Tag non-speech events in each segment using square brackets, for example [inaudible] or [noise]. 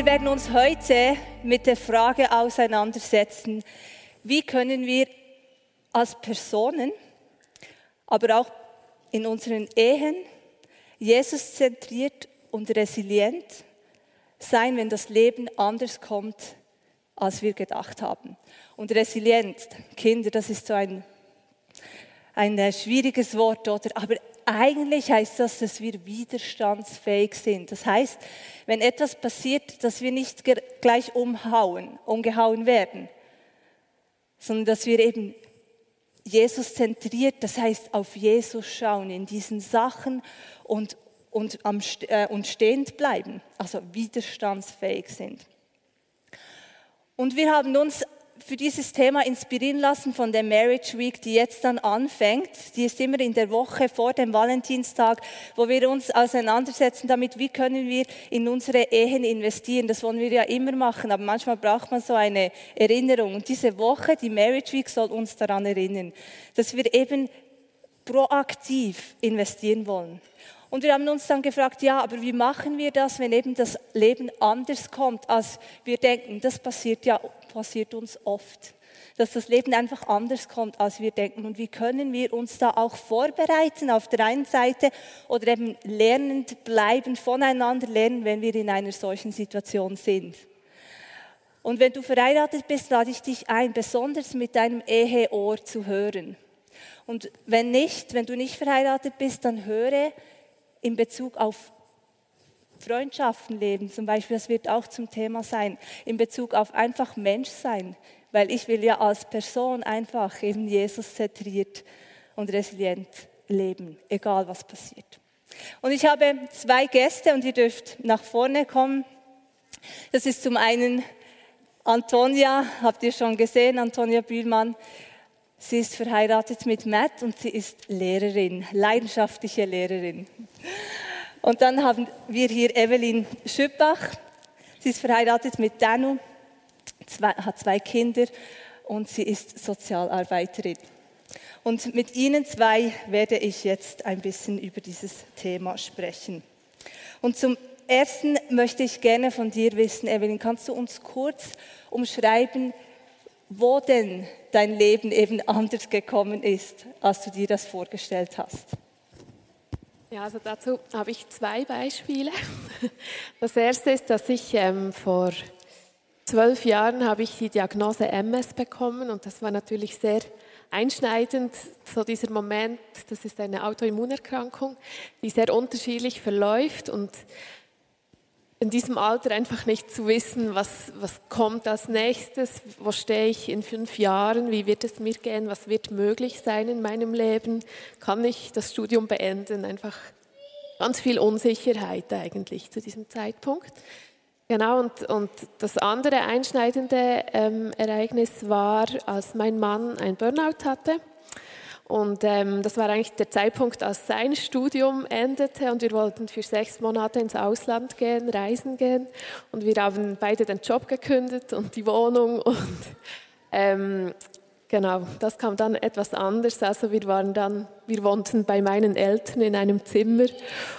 Wir werden uns heute mit der Frage auseinandersetzen, wie können wir als Personen, aber auch in unseren Ehen, Jesus zentriert und resilient sein, wenn das Leben anders kommt, als wir gedacht haben. Und resilient, Kinder, das ist so ein, ein äh, schwieriges Wort, oder? Aber eigentlich heißt das, dass wir widerstandsfähig sind. Das heißt, wenn etwas passiert, dass wir nicht gleich umhauen, umgehauen werden, sondern dass wir eben Jesus zentriert, das heißt auf Jesus schauen in diesen Sachen und, und, am, äh, und stehend bleiben, also widerstandsfähig sind. Und wir haben uns für dieses Thema inspirieren lassen von der Marriage Week, die jetzt dann anfängt. Die ist immer in der Woche vor dem Valentinstag, wo wir uns auseinandersetzen damit, wie können wir in unsere Ehen investieren. Das wollen wir ja immer machen, aber manchmal braucht man so eine Erinnerung. Und diese Woche, die Marriage Week, soll uns daran erinnern, dass wir eben proaktiv investieren wollen. Und wir haben uns dann gefragt, ja, aber wie machen wir das, wenn eben das Leben anders kommt, als wir denken? Das passiert ja, passiert uns oft. Dass das Leben einfach anders kommt, als wir denken. Und wie können wir uns da auch vorbereiten auf der einen Seite oder eben lernend bleiben, voneinander lernen, wenn wir in einer solchen Situation sind? Und wenn du verheiratet bist, lade ich dich ein, besonders mit deinem Eheohr zu hören. Und wenn nicht, wenn du nicht verheiratet bist, dann höre in Bezug auf Freundschaften leben, zum Beispiel, das wird auch zum Thema sein, in Bezug auf einfach Menschsein, weil ich will ja als Person einfach eben Jesus zentriert und resilient leben, egal was passiert. Und ich habe zwei Gäste und ihr dürft nach vorne kommen. Das ist zum einen Antonia, habt ihr schon gesehen, Antonia Bühlmann. Sie ist verheiratet mit Matt und sie ist Lehrerin, leidenschaftliche Lehrerin. Und dann haben wir hier Evelyn Schüppach. Sie ist verheiratet mit Danu, hat zwei Kinder und sie ist Sozialarbeiterin. Und mit Ihnen zwei werde ich jetzt ein bisschen über dieses Thema sprechen. Und zum Ersten möchte ich gerne von dir wissen, Evelyn, kannst du uns kurz umschreiben, wo denn dein Leben eben anders gekommen ist, als du dir das vorgestellt hast. Ja, also dazu habe ich zwei Beispiele. [laughs] Das erste ist, dass ich ähm, vor zwölf Jahren habe ich die Diagnose MS bekommen und das war natürlich sehr einschneidend, so dieser Moment, das ist eine Autoimmunerkrankung, die sehr unterschiedlich verläuft und in diesem Alter einfach nicht zu wissen, was, was kommt als nächstes, wo stehe ich in fünf Jahren, wie wird es mir gehen, was wird möglich sein in meinem Leben, kann ich das Studium beenden, einfach ganz viel Unsicherheit eigentlich zu diesem Zeitpunkt. Genau, und, und das andere einschneidende ähm, Ereignis war, als mein Mann ein Burnout hatte. Und ähm, das war eigentlich der Zeitpunkt, als sein Studium endete und wir wollten für sechs Monate ins Ausland gehen, reisen gehen. Und wir haben beide den Job gekündigt und die Wohnung. Und [laughs] ähm, genau, das kam dann etwas anders. Also wir waren dann, wir wohnten bei meinen Eltern in einem Zimmer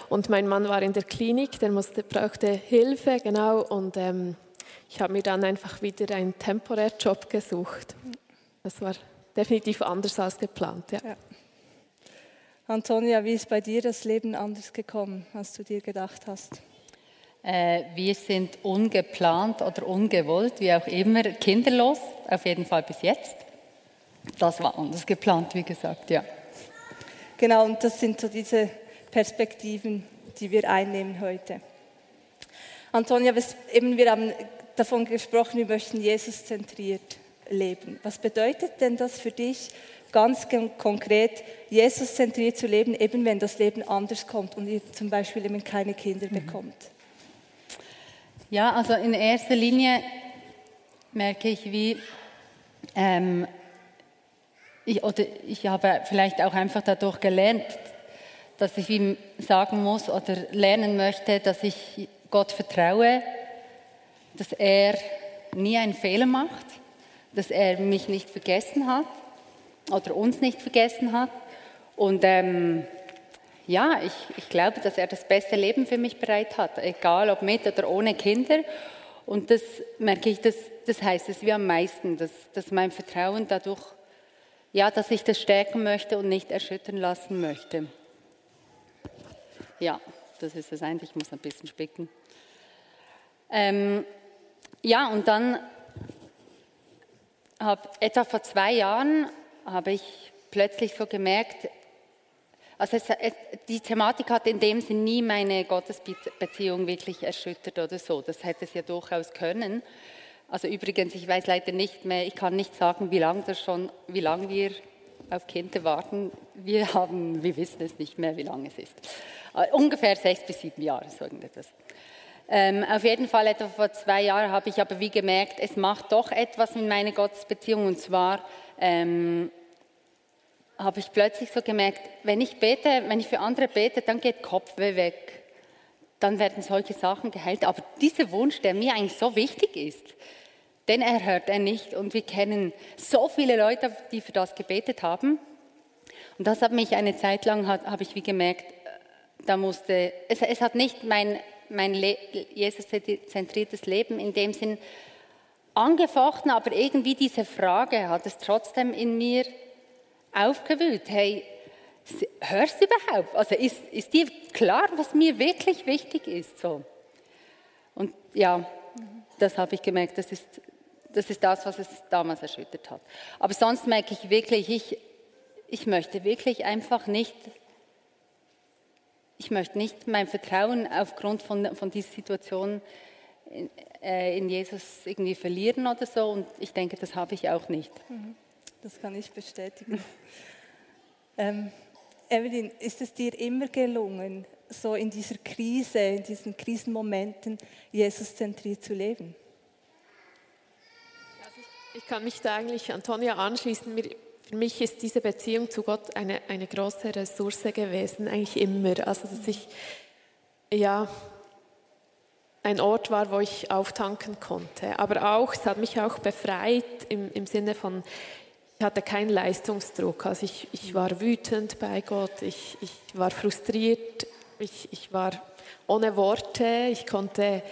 und mein Mann war in der Klinik, der musste, brauchte Hilfe, genau. Und ähm, ich habe mir dann einfach wieder einen temporären Job gesucht. Das war definitiv anders als geplant. Ja. ja. Antonia, wie ist bei dir das Leben anders gekommen, als du dir gedacht hast? Äh, wir sind ungeplant oder ungewollt, wie auch immer, kinderlos, auf jeden Fall bis jetzt. Das war anders geplant, wie gesagt, ja. Genau, und das sind so diese Perspektiven, die wir einnehmen heute. Antonia, eben, wir haben davon gesprochen, wir möchten Jesus zentriert leben. Was bedeutet denn das für dich ganz konkret, Jesus zentriert zu leben, eben wenn das Leben anders kommt und ihr zum Beispiel eben keine Kinder mhm. bekommt? Ja, also in erster Linie merke ich, wie ähm, ich, oder ich habe vielleicht auch einfach dadurch gelernt, dass ich ihm sagen muss oder lernen möchte, dass ich Gott vertraue, dass er nie einen Fehler macht, dass er mich nicht vergessen hat oder uns nicht vergessen hat. Und ähm, ja, ich, ich glaube, dass er das beste Leben für mich bereit hat, egal ob mit oder ohne Kinder. Und das merke ich, das, das heißt es wie am meisten, dass, dass mein Vertrauen dadurch, ja, dass ich das stärken möchte und nicht erschüttern lassen möchte. Ja, das ist es eigentlich, ich muss ein bisschen spicken. Ähm, ja, und dann etwa vor zwei Jahren habe ich plötzlich so gemerkt, also es, die Thematik hat in dem Sinn nie meine Gottesbeziehung wirklich erschüttert oder so. Das hätte es ja durchaus können. Also übrigens, ich weiß leider nicht mehr, ich kann nicht sagen, wie lange das schon, wie lange wir auf Kinder warten. Wir haben, wir wissen es nicht mehr, wie lange es ist. Äh, ungefähr sechs bis sieben Jahre, so irgendetwas. Ähm, auf jeden Fall, etwa vor zwei Jahren habe ich aber wie gemerkt, es macht doch etwas mit meiner Gottesbeziehung und zwar ähm, habe ich plötzlich so gemerkt, wenn ich bete, wenn ich für andere bete, dann geht Kopfweh weg. Dann werden solche Sachen geheilt. Aber dieser Wunsch, der mir eigentlich so wichtig ist, den erhört er nicht. Und wir kennen so viele Leute, die für das gebetet haben. Und das hat mich eine Zeit lang, habe ich wie gemerkt, da musste, es, es hat nicht mein, mein Jesus-zentriertes Leben in dem Sinn angefochten, aber irgendwie diese Frage hat es trotzdem in mir aufgewühlt. Hey, hörst du überhaupt? Also ist, ist dir klar, was mir wirklich wichtig ist? So. Und ja, das habe ich gemerkt, das ist, das ist das, was es damals erschüttert hat. Aber sonst merke ich wirklich, ich, ich möchte wirklich einfach nicht, ich möchte nicht mein Vertrauen aufgrund von, von dieser Situation in, äh, in Jesus irgendwie verlieren oder so. Und ich denke, das habe ich auch nicht. Mhm. Das kann ich bestätigen. [laughs] ähm, Evelyn, ist es dir immer gelungen, so in dieser Krise, in diesen Krisenmomenten, Jesus zentriert zu leben? Also ich, ich, kann mich da eigentlich Antonia anschließen. Mir, für mich ist diese Beziehung zu Gott eine, eine große Ressource gewesen, eigentlich immer. Also, dass ich, ja, ein Ort war, wo ich auftanken konnte. Aber auch, es hat mich auch befreit im, im Sinne von, ich hatte keinen Leistungsdruck. Also ich, ich war wütend bei Gott, ich, ich war frustriert, ich, ich war ohne Worte, ich konnte,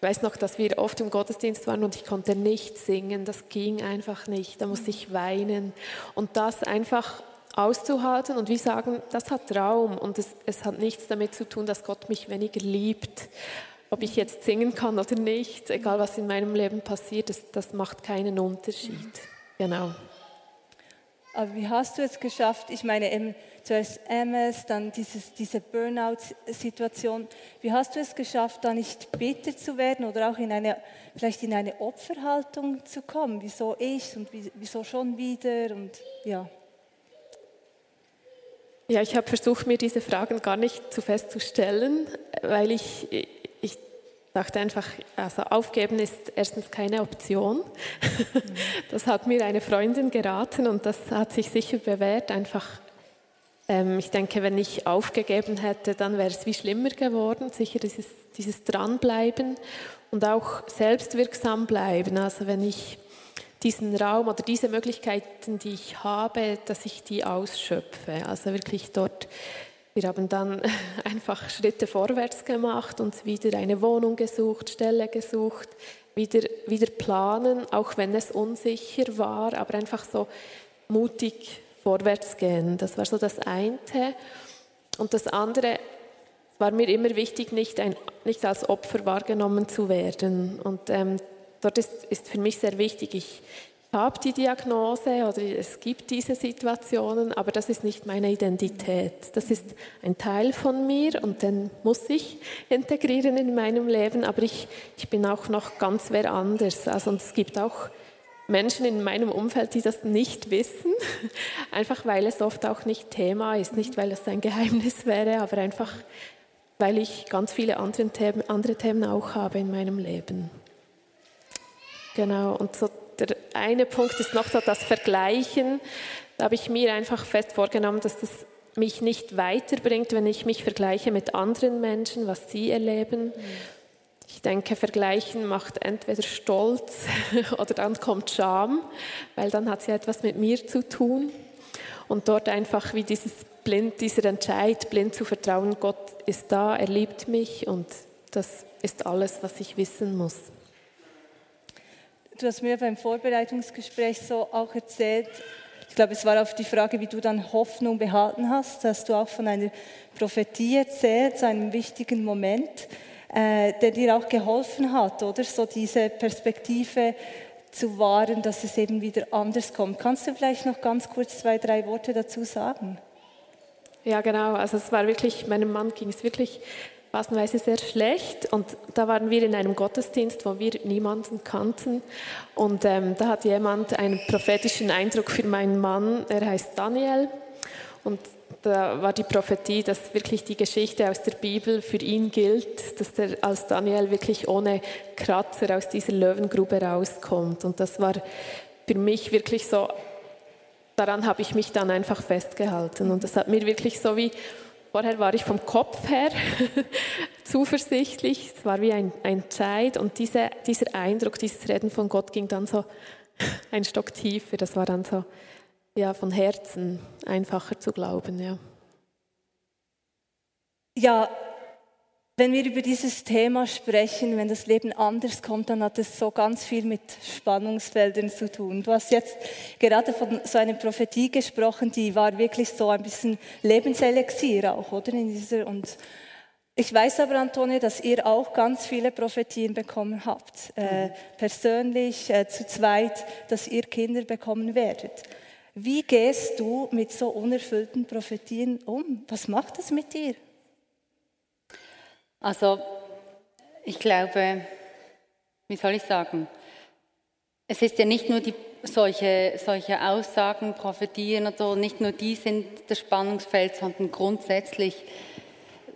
ich weiß noch, dass wir oft im Gottesdienst waren und ich konnte nicht singen, das ging einfach nicht, da musste ich weinen. Und das einfach auszuhalten und wie sagen, das hat Raum und es, es hat nichts damit zu tun, dass Gott mich weniger liebt. Ob ich jetzt singen kann oder nicht, egal was in meinem Leben passiert, das, das macht keinen Unterschied. Genau. Aber wie hast du es geschafft? Ich meine, eben zuerst MS, dann dieses, diese Burnout-Situation. Wie hast du es geschafft, da nicht bitter zu werden oder auch in eine, vielleicht in eine Opferhaltung zu kommen? Wieso ich und wieso schon wieder und ja. Ja, ich habe versucht, mir diese Fragen gar nicht zu festzustellen, weil ich dachte einfach, also aufgeben ist erstens keine Option. [laughs] Das hat mir eine Freundin geraten und das hat sich sicher bewährt. Einfach, ähm, ich denke, wenn ich aufgegeben hätte, dann wäre es wie schlimmer geworden. Sicher dieses, dieses Dranbleiben und auch selbstwirksam bleiben. Also wenn ich diesen Raum oder diese Möglichkeiten, die ich habe, dass ich die ausschöpfe. Also wirklich dort wir haben dann [laughs] einfach Schritte vorwärts gemacht, uns wieder eine Wohnung gesucht, Stelle gesucht, wieder, wieder planen, auch wenn es unsicher war, aber einfach so mutig vorwärts gehen. Das war so das eine. Und das andere war mir immer wichtig, nicht, ein, nicht als Opfer wahrgenommen zu werden. Und ähm, dort ist, ist für mich sehr wichtig, ich, habe die Diagnose oder es gibt diese Situationen, aber das ist nicht meine Identität. Das ist ein Teil von mir und den muss ich integrieren in meinem Leben, aber ich, ich bin auch noch ganz wer anders. Also und es gibt auch Menschen in meinem Umfeld, die das nicht wissen, [laughs] einfach weil es oft auch nicht Thema ist, nicht weil es ein Geheimnis wäre, aber einfach weil ich ganz viele andere Themen, andere Themen auch habe in meinem Leben. Genau, und so der eine Punkt ist noch so das Vergleichen. Da habe ich mir einfach fest vorgenommen, dass das mich nicht weiterbringt, wenn ich mich vergleiche mit anderen Menschen, was sie erleben. Ich denke, Vergleichen macht entweder Stolz [laughs] oder dann kommt Scham, weil dann hat sie etwas mit mir zu tun. Und dort einfach wie dieses blind, dieser Entscheid, blind zu vertrauen, Gott ist da, er liebt mich und das ist alles, was ich wissen muss. Du hast mir beim Vorbereitungsgespräch so auch erzählt, ich glaube, es war auf die Frage, wie du dann Hoffnung behalten hast, dass du auch von einer Prophetie erzählt, einem wichtigen Moment, äh, der dir auch geholfen hat, oder so diese Perspektive zu wahren, dass es eben wieder anders kommt. Kannst du vielleicht noch ganz kurz zwei, drei Worte dazu sagen? Ja, genau. Also es war wirklich, meinem Mann ging es wirklich phasenweise sehr schlecht. Und da waren wir in einem Gottesdienst, wo wir niemanden kannten. Und ähm, da hat jemand einen prophetischen Eindruck für meinen Mann. Er heißt Daniel. Und da war die Prophetie, dass wirklich die Geschichte aus der Bibel für ihn gilt, dass er als Daniel wirklich ohne Kratzer aus dieser Löwengrube rauskommt. Und das war für mich wirklich so, daran habe ich mich dann einfach festgehalten. Und das hat mir wirklich so wie Vorher war ich vom Kopf her [laughs] zuversichtlich, es war wie ein, ein Zeit und diese, dieser Eindruck, dieses Reden von Gott ging dann so [laughs] ein Stock tiefer, das war dann so ja, von Herzen einfacher zu glauben. Ja. ja, wenn wir über dieses Thema sprechen, wenn das Leben anders kommt, dann hat es so ganz viel mit Spannungsfeldern zu tun. Du hast jetzt gerade von so einer Prophetie gesprochen, die war wirklich so ein bisschen Lebenselixier auch, oder? In dieser, und ich weiß aber, Antone, dass ihr auch ganz viele Prophetien bekommen habt, äh, persönlich, äh, zu zweit, dass ihr Kinder bekommen werdet. Wie gehst du mit so unerfüllten Prophetien um? Was macht das mit dir? Also ich glaube, wie soll ich sagen, es ist ja nicht nur die, solche, solche Aussagen, Prophetien oder so, nicht nur die sind das Spannungsfeld, sondern grundsätzlich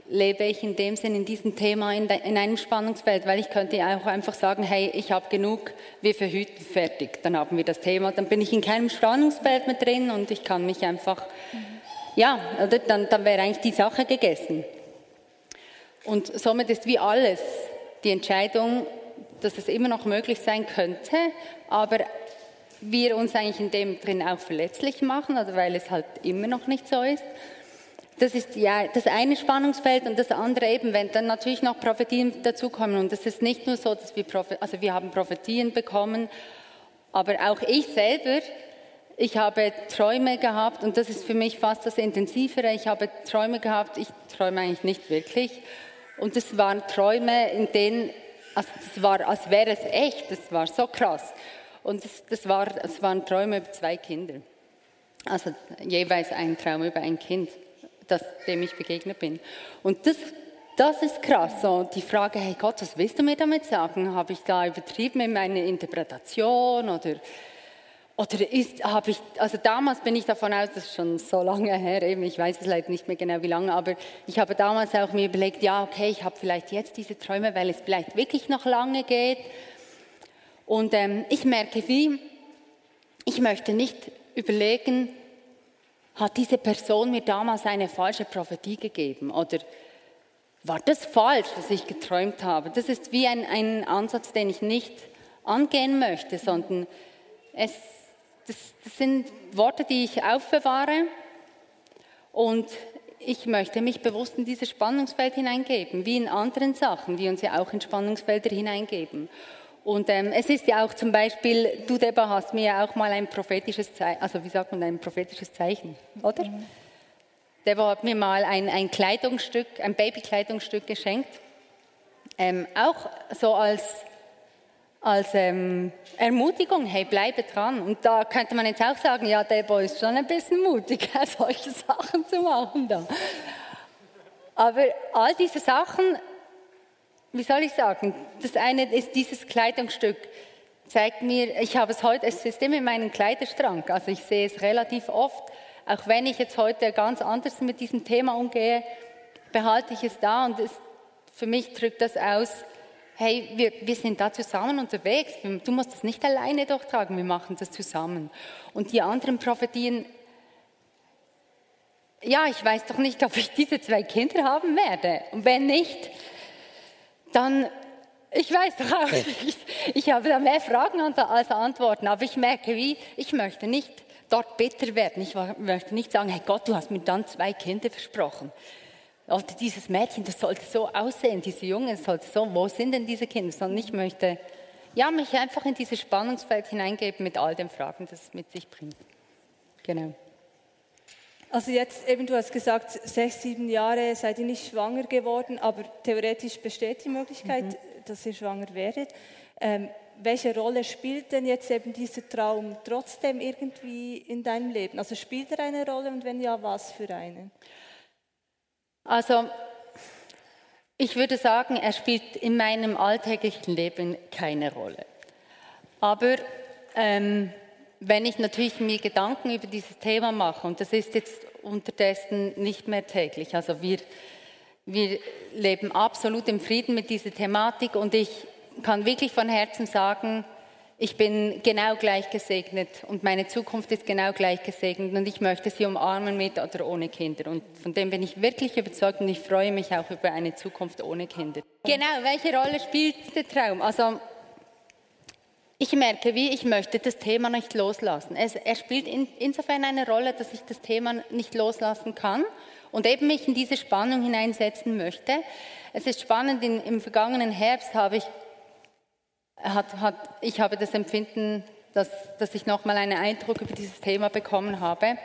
lebe ich in dem Sinn in diesem Thema in, de, in einem Spannungsfeld, weil ich könnte auch einfach sagen, hey, ich habe genug, wir verhüten fertig, dann haben wir das Thema, dann bin ich in keinem Spannungsfeld mehr drin und ich kann mich einfach, ja, dann, dann wäre eigentlich die Sache gegessen. Und somit ist wie alles die Entscheidung, dass es immer noch möglich sein könnte, aber wir uns eigentlich in dem drin auch verletzlich machen, also weil es halt immer noch nicht so ist. Das ist ja das eine Spannungsfeld und das andere eben, wenn dann natürlich noch Prophetien dazukommen. Und es ist nicht nur so, dass wir, also wir haben Prophetien bekommen, aber auch ich selber, ich habe Träume gehabt und das ist für mich fast das Intensivere. Ich habe Träume gehabt, ich träume eigentlich nicht wirklich. Und es waren Träume, in denen, also es war, als wäre es echt, das war so krass. Und es, das war, es waren Träume über zwei Kinder. Also jeweils ein Traum über ein Kind, das, dem ich begegnet bin. Und das, das ist krass. So die Frage, hey Gott, was willst du mir damit sagen? Habe ich da übertrieben in meiner Interpretation oder oder ist, habe ich, also damals bin ich davon aus, das ist schon so lange her, eben, ich weiß es leider nicht mehr genau wie lange, aber ich habe damals auch mir überlegt, ja, okay, ich habe vielleicht jetzt diese Träume, weil es vielleicht wirklich noch lange geht. Und ähm, ich merke, wie, ich möchte nicht überlegen, hat diese Person mir damals eine falsche Prophetie gegeben oder war das falsch, was ich geträumt habe? Das ist wie ein, ein Ansatz, den ich nicht angehen möchte, sondern es das, das sind Worte, die ich aufbewahre und ich möchte mich bewusst in dieses Spannungsfeld hineingeben, wie in anderen Sachen, die uns ja auch in Spannungsfelder hineingeben. Und ähm, es ist ja auch zum Beispiel, du Deba hast mir ja auch mal ein prophetisches Zeichen, also wie sagt man, ein prophetisches Zeichen, oder? Mhm. Deba hat mir mal ein, ein Kleidungsstück, ein Babykleidungsstück geschenkt, ähm, auch so als als ähm, Ermutigung, hey, bleibe dran. Und da könnte man jetzt auch sagen, ja, der Boy ist schon ein bisschen mutig, [laughs] solche Sachen zu machen da. Aber all diese Sachen, wie soll ich sagen, das eine ist dieses Kleidungsstück, zeigt mir, ich habe es heute, es ist immer in meinem Kleiderschrank, also ich sehe es relativ oft, auch wenn ich jetzt heute ganz anders mit diesem Thema umgehe, behalte ich es da und es, für mich drückt das aus, hey, wir, wir sind da zusammen unterwegs, du musst das nicht alleine durchtragen, wir machen das zusammen. Und die anderen Prophetien, ja, ich weiß doch nicht, ob ich diese zwei Kinder haben werde. Und wenn nicht, dann, ich weiß doch auch nicht. Ich habe da mehr Fragen als Antworten, aber ich merke, wie, ich möchte nicht dort bitter werden. Ich möchte nicht sagen, hey Gott, du hast mir dann zwei Kinder versprochen. Oder dieses Mädchen, das sollte so aussehen, diese Junge, das sollte so, wo sind denn diese Kinder? Sondern ich möchte ja, mich einfach in dieses Spannungsfeld hineingeben mit all den Fragen, das es mit sich bringt. Genau. Also jetzt eben, du hast gesagt, sechs, sieben Jahre seid ihr nicht schwanger geworden, aber theoretisch besteht die Möglichkeit, mhm. dass ihr schwanger werdet. Ähm, welche Rolle spielt denn jetzt eben dieser Traum trotzdem irgendwie in deinem Leben? Also spielt er eine Rolle und wenn ja, was für eine? Also ich würde sagen, er spielt in meinem alltäglichen Leben keine Rolle. Aber ähm, wenn ich natürlich mir Gedanken über dieses Thema mache, und das ist jetzt unterdessen nicht mehr täglich, also wir, wir leben absolut im Frieden mit dieser Thematik und ich kann wirklich von Herzen sagen, ich bin genau gleich gesegnet und meine Zukunft ist genau gleich gesegnet und ich möchte sie umarmen mit oder ohne Kinder. Und von dem bin ich wirklich überzeugt und ich freue mich auch über eine Zukunft ohne Kinder. Genau, welche Rolle spielt der Traum? Also ich merke, wie ich möchte das Thema nicht loslassen. Es, er spielt in, insofern eine Rolle, dass ich das Thema nicht loslassen kann und eben mich in diese Spannung hineinsetzen möchte. Es ist spannend, in, im vergangenen Herbst habe ich hat, hat, ich habe das Empfinden, dass, dass ich nochmal einen Eindruck über dieses Thema bekommen habe.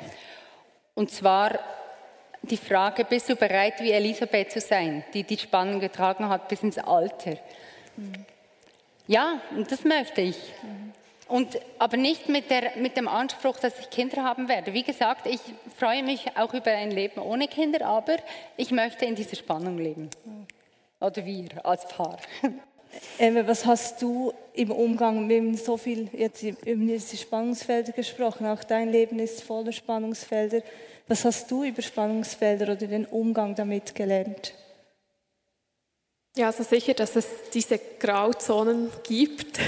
Und zwar die Frage, bist du bereit, wie Elisabeth zu sein, die die Spannung getragen hat bis ins Alter? Mhm. Ja, und das möchte ich. Mhm. Und, aber nicht mit, der, mit dem Anspruch, dass ich Kinder haben werde. Wie gesagt, ich freue mich auch über ein Leben ohne Kinder, aber ich möchte in dieser Spannung leben. Mhm. Oder wir als Paar. [laughs] Emma, was hast du im Umgang, haben so viel jetzt über diese Spannungsfelder gesprochen, auch dein Leben ist voller Spannungsfelder. Was hast du über Spannungsfelder oder den Umgang damit gelernt? Ja, also sicher, dass es diese Grauzonen gibt. [laughs]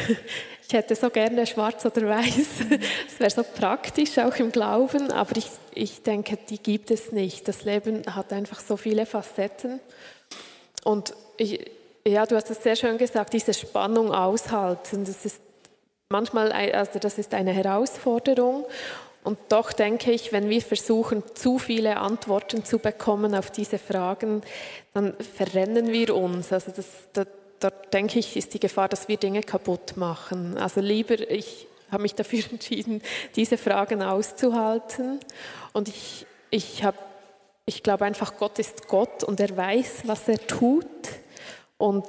Ich hätte so gerne schwarz oder weiß. Es wäre so praktisch, auch im Glauben, aber ich, ich denke, die gibt es nicht. Das Leben hat einfach so viele Facetten. Und ich, ja, du hast es sehr schön gesagt, diese Spannung aushalten. Das ist manchmal, also das ist eine Herausforderung. Und doch denke ich, wenn wir versuchen, zu viele Antworten zu bekommen auf diese Fragen, dann verrennen wir uns. Also das, da, dort denke ich, ist die Gefahr, dass wir Dinge kaputt machen. Also lieber, ich habe mich dafür [laughs] entschieden, diese Fragen auszuhalten. Und ich, ich, hab, ich glaube einfach, Gott ist Gott und er weiß, was er tut. Und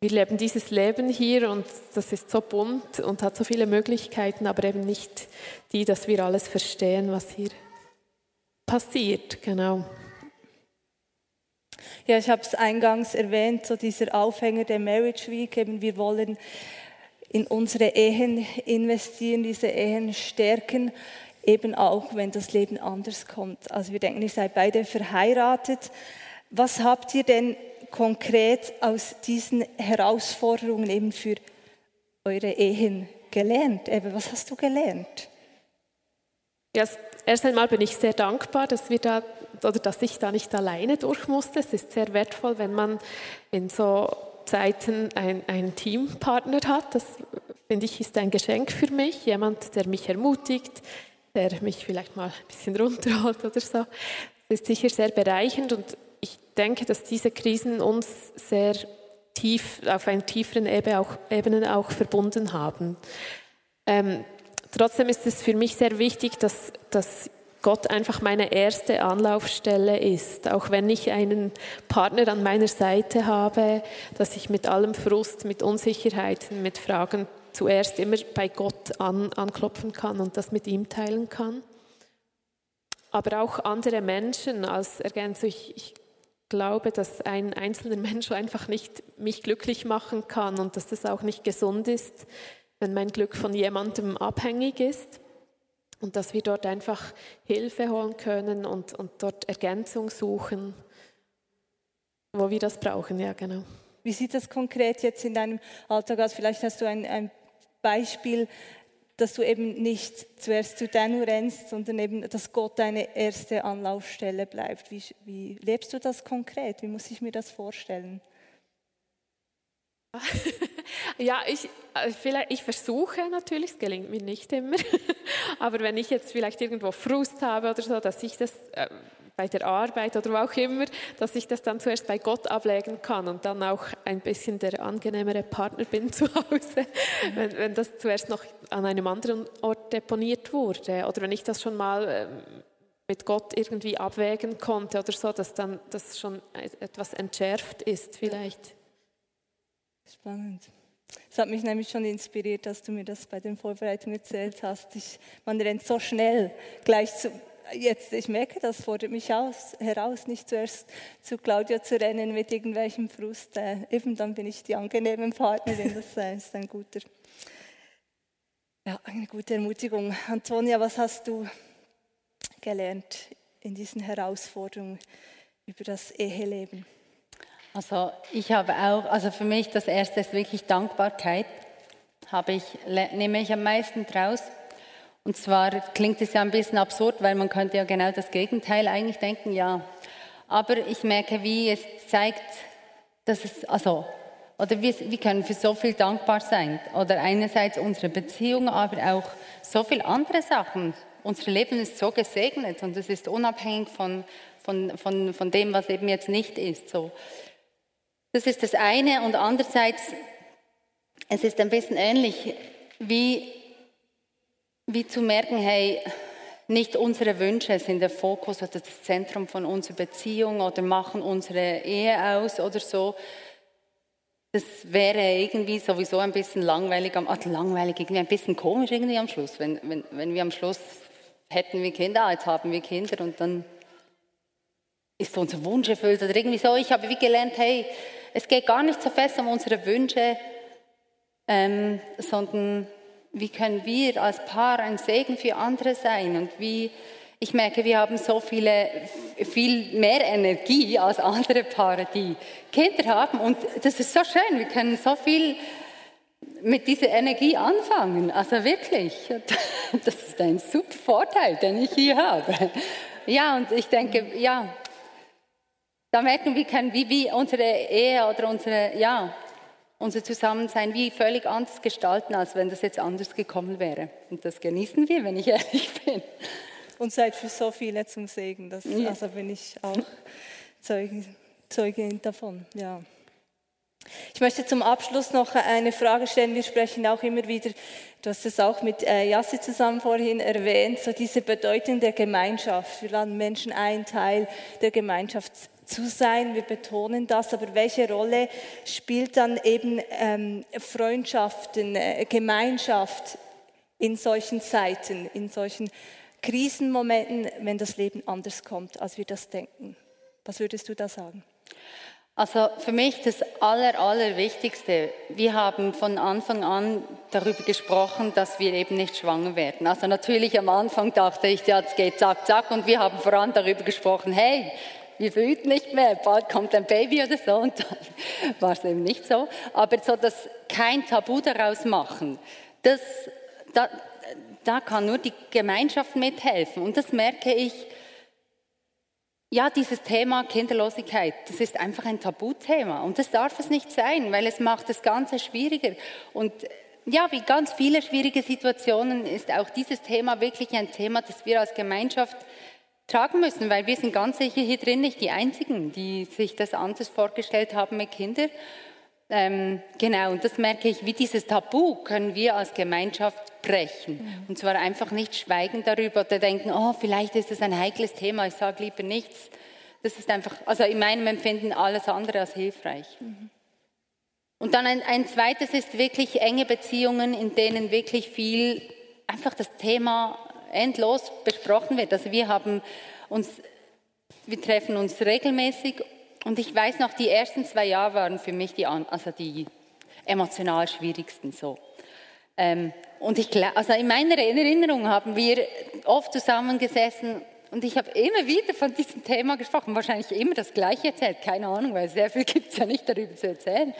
wir leben dieses Leben hier und das ist so bunt und hat so viele Möglichkeiten, aber eben nicht die, dass wir alles verstehen, was hier passiert. Genau. Ja, ich habe es eingangs erwähnt, so dieser Aufhänger der Marriage Week, eben wir wollen in unsere Ehen investieren, diese Ehen stärken, eben auch wenn das Leben anders kommt. Also wir denken, ihr seid beide verheiratet. Was habt ihr denn konkret aus diesen Herausforderungen eben für eure Ehen gelernt? Eben, was hast du gelernt? Erst einmal bin ich sehr dankbar, dass wir da oder dass ich da nicht alleine durch musste. Es ist sehr wertvoll, wenn man in so Zeiten ein, einen Teampartner hat. Das finde ich ist ein Geschenk für mich. Jemand, der mich ermutigt, der mich vielleicht mal ein bisschen runterholt oder so. Das ist sicher sehr bereichend und denke, dass diese Krisen uns sehr tief, auf einer tieferen Ebene auch, Ebene auch verbunden haben. Ähm, trotzdem ist es für mich sehr wichtig, dass, dass Gott einfach meine erste Anlaufstelle ist. Auch wenn ich einen Partner an meiner Seite habe, dass ich mit allem Frust, mit Unsicherheiten, mit Fragen zuerst immer bei Gott an, anklopfen kann und das mit ihm teilen kann. Aber auch andere Menschen als Ergänzung. Ich, ich glaube, dass ein einzelner [laughs] Mensch einfach nicht mich glücklich machen kann und dass das auch nicht gesund ist, wenn mein Glück von jemandem abhängig ist und dass wir dort einfach Hilfe holen können und, und dort Ergänzung suchen. wo wir das brauchen, ja, genau. Wie sieht das konkret jetzt in deinem Alltag aus? Vielleicht hast du ein, ein Beispiel, dass du eben nicht zuerst zu Danu rennst, sondern eben, dass Gott deine erste Anlaufstelle bleibt. Wie, wie lebst du das konkret? Wie muss ich mir das vorstellen? [laughs] Ja, ich, äh, vielleicht, ich versuche natürlich, es gelingt mir nicht immer, [laughs] aber wenn ich jetzt vielleicht irgendwo Frust habe oder so, dass ich das äh, bei der Arbeit oder wo auch immer, dass ich das dann zuerst bei Gott ablegen kann und dann auch ein bisschen der angenehmere Partner bin [laughs] zu Hause, wenn, wenn das zuerst noch an einem anderen Ort deponiert wurde oder wenn ich das schon mal ähm, mit Gott irgendwie abwägen konnte oder so, dass dann das schon etwas entschärft ist vielleicht. Spannend. Es hat mich nämlich schon inspiriert, dass du mir das bei den Vorbereitungen erzählt hast. Ich, man rennt so schnell gleich zu, jetzt, ich merke, das fordert mich aus, heraus, nicht zuerst zu Claudia zu rennen mit irgendwelchem Frust. Äh, eben dann bin ich die angenehme Partnerin, das äh, ist ein guter, ja, eine gute Ermutigung. Antonia, was hast du gelernt in diesen Herausforderungen über das Eheleben? Also ich habe auch, also für mich das erste ist wirklich Dankbarkeit, habe ich, nehme ich am meisten draus. Und zwar klingt es ja ein bisschen absurd, weil man könnte ja genau das Gegenteil eigentlich denken, ja. Aber ich merke, wie es zeigt, dass es, also, oder wir, wir können für so viel dankbar sein. Oder einerseits unsere Beziehung, aber auch so viele andere Sachen. Unser Leben ist so gesegnet und es ist unabhängig von, von, von, von dem, was eben jetzt nicht ist. So. Das ist das eine. Und andererseits, es ist ein bisschen ähnlich wie wie zu merken, hey, nicht unsere Wünsche sind der Fokus oder das Zentrum von unserer Beziehung oder machen unsere Ehe aus oder so. Das wäre irgendwie sowieso ein bisschen langweilig, also langweilig, irgendwie ein bisschen komisch irgendwie am Schluss, wenn, wenn, wenn wir am Schluss hätten wir Kinder, jetzt haben wir Kinder und dann ist unser Wunsch erfüllt oder irgendwie so. Ich habe wie gelernt, hey, es geht gar nicht so fest um unsere Wünsche, ähm, sondern wie können wir als Paar ein Segen für andere sein und wie ich merke, wir haben so viele, viel mehr Energie als andere Paare, die Kinder haben. Und das ist so schön. Wir können so viel mit dieser Energie anfangen. Also wirklich, [laughs] das ist ein super Vorteil, den ich hier habe. Ja, und ich denke, ja, da merken wir, können, wie, wie unsere Ehe oder unsere, ja, unser Zusammensein wie völlig anders gestalten, als wenn das jetzt anders gekommen wäre. Und das genießen wir, wenn ich [laughs] ehrlich bin. Und seid für so viele zum Segen. Das, ja. Also bin ich auch Zeugin, Zeugin davon. Ja. Ich möchte zum Abschluss noch eine Frage stellen. Wir sprechen auch immer wieder, du hast es auch mit äh, Jassi zusammen vorhin erwähnt, so diese Bedeutung der Gemeinschaft. Wir laden Menschen ein, Teil der Gemeinschaft zu sein. Wir betonen das, aber welche Rolle spielt dann eben ähm, Freundschaften, äh, Gemeinschaft in solchen Zeiten, in solchen Krisenmomenten, wenn das Leben anders kommt, als wir das denken? Was würdest du da sagen? Also für mich das Aller, Allerwichtigste, wir haben von Anfang an darüber gesprochen, dass wir eben nicht schwanger werden. Also natürlich am Anfang dachte ich, ja, es geht zack, zack und wir haben voran darüber gesprochen, hey, wir wüten nicht mehr, bald kommt ein Baby oder so und dann [laughs] war es eben nicht so. Aber so das kein Tabu daraus machen, das, da, da kann nur die Gemeinschaft mithelfen. Und das merke ich, ja, dieses Thema Kinderlosigkeit, das ist einfach ein Tabuthema und das darf es nicht sein, weil es macht das Ganze schwieriger. Und ja, wie ganz viele schwierige Situationen ist auch dieses Thema wirklich ein Thema, das wir als Gemeinschaft tragen müssen, weil wir sind ganz sicher hier drin nicht die Einzigen, die sich das anders vorgestellt haben mit Kindern. Ähm, genau, und das merke ich, wie dieses Tabu können wir als Gemeinschaft brechen. Mhm. Und zwar einfach nicht schweigen darüber oder denken, oh, vielleicht ist das ein heikles Thema, ich sage lieber nichts. Das ist einfach, also in meinem Empfinden alles andere als hilfreich. Mhm. Und dann ein, ein zweites ist wirklich enge Beziehungen, in denen wirklich viel einfach das Thema endlos besprochen wird. Also wir haben uns, wir treffen uns regelmäßig und ich weiß noch, die ersten zwei Jahre waren für mich die, also die emotional schwierigsten so. Ähm, und ich, also in meiner Erinnerung haben wir oft zusammengesessen Und ich habe immer wieder von diesem Thema gesprochen, wahrscheinlich immer das Gleiche erzählt, keine Ahnung, weil sehr viel gibt es ja nicht darüber zu erzählen.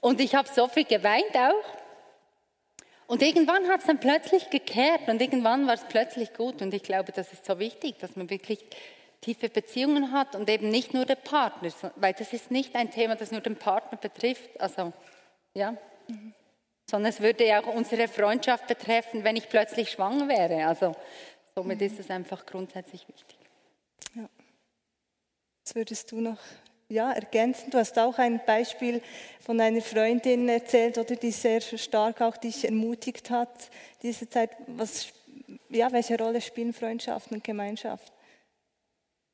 Und ich habe so viel geweint auch. Und irgendwann hat es dann plötzlich gekehrt und irgendwann war es plötzlich gut. Und ich glaube, das ist so wichtig, dass man wirklich tiefe Beziehungen hat und eben nicht nur der Partner, weil das ist nicht ein Thema, das nur den Partner betrifft. Also, ja. Mhm. Sondern es würde ja auch unsere Freundschaft betreffen, wenn ich plötzlich schwanger wäre. Also, somit mhm. ist es einfach grundsätzlich wichtig. Ja. Was würdest du noch ja, ergänzen. Du hast auch ein Beispiel von einer Freundin erzählt, oder die sehr stark auch dich ermutigt hat, diese Zeit. Was, ja, welche Rolle spielen Freundschaften und Gemeinschaft?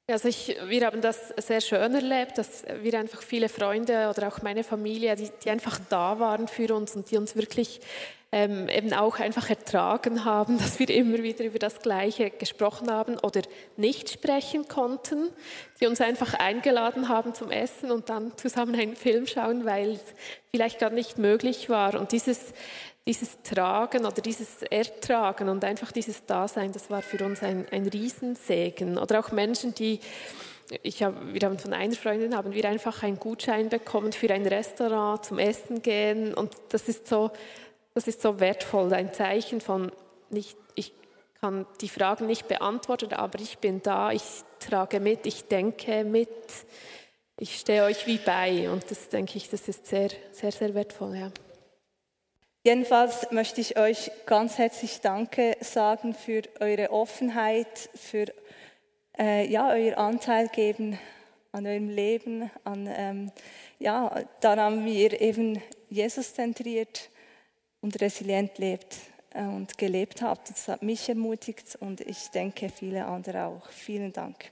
Also ich, wir haben das sehr schön erlebt, dass wir einfach viele Freunde oder auch meine Familie, die, die einfach da waren für uns und die uns wirklich ähm, eben auch einfach ertragen haben, dass wir immer wieder über das Gleiche gesprochen haben oder nicht sprechen konnten, die uns einfach eingeladen haben zum Essen und dann zusammen einen Film schauen, weil es vielleicht gar nicht möglich war. Und dieses, dieses Tragen oder dieses Ertragen und einfach dieses Dasein, das war für uns ein, ein Riesensegen. Oder auch Menschen, die ich hab, wir haben von einer Freundin haben wir einfach einen Gutschein bekommen für ein Restaurant zum Essen gehen und das ist so das ist so wertvoll, ein Zeichen von, nicht, ich kann die Fragen nicht beantworten, aber ich bin da, ich trage mit, ich denke mit, ich stehe euch wie bei. Und das denke ich, das ist sehr, sehr, sehr wertvoll. Ja. Jedenfalls möchte ich euch ganz herzlich Danke sagen für eure Offenheit, für äh, ja, euer Anteil geben an eurem Leben, an, ähm, ja, daran, wie ihr eben Jesus zentriert und resilient lebt äh, und gelebt habt. Das hat mich ermutigt und ich denke viele andere auch. Vielen Dank.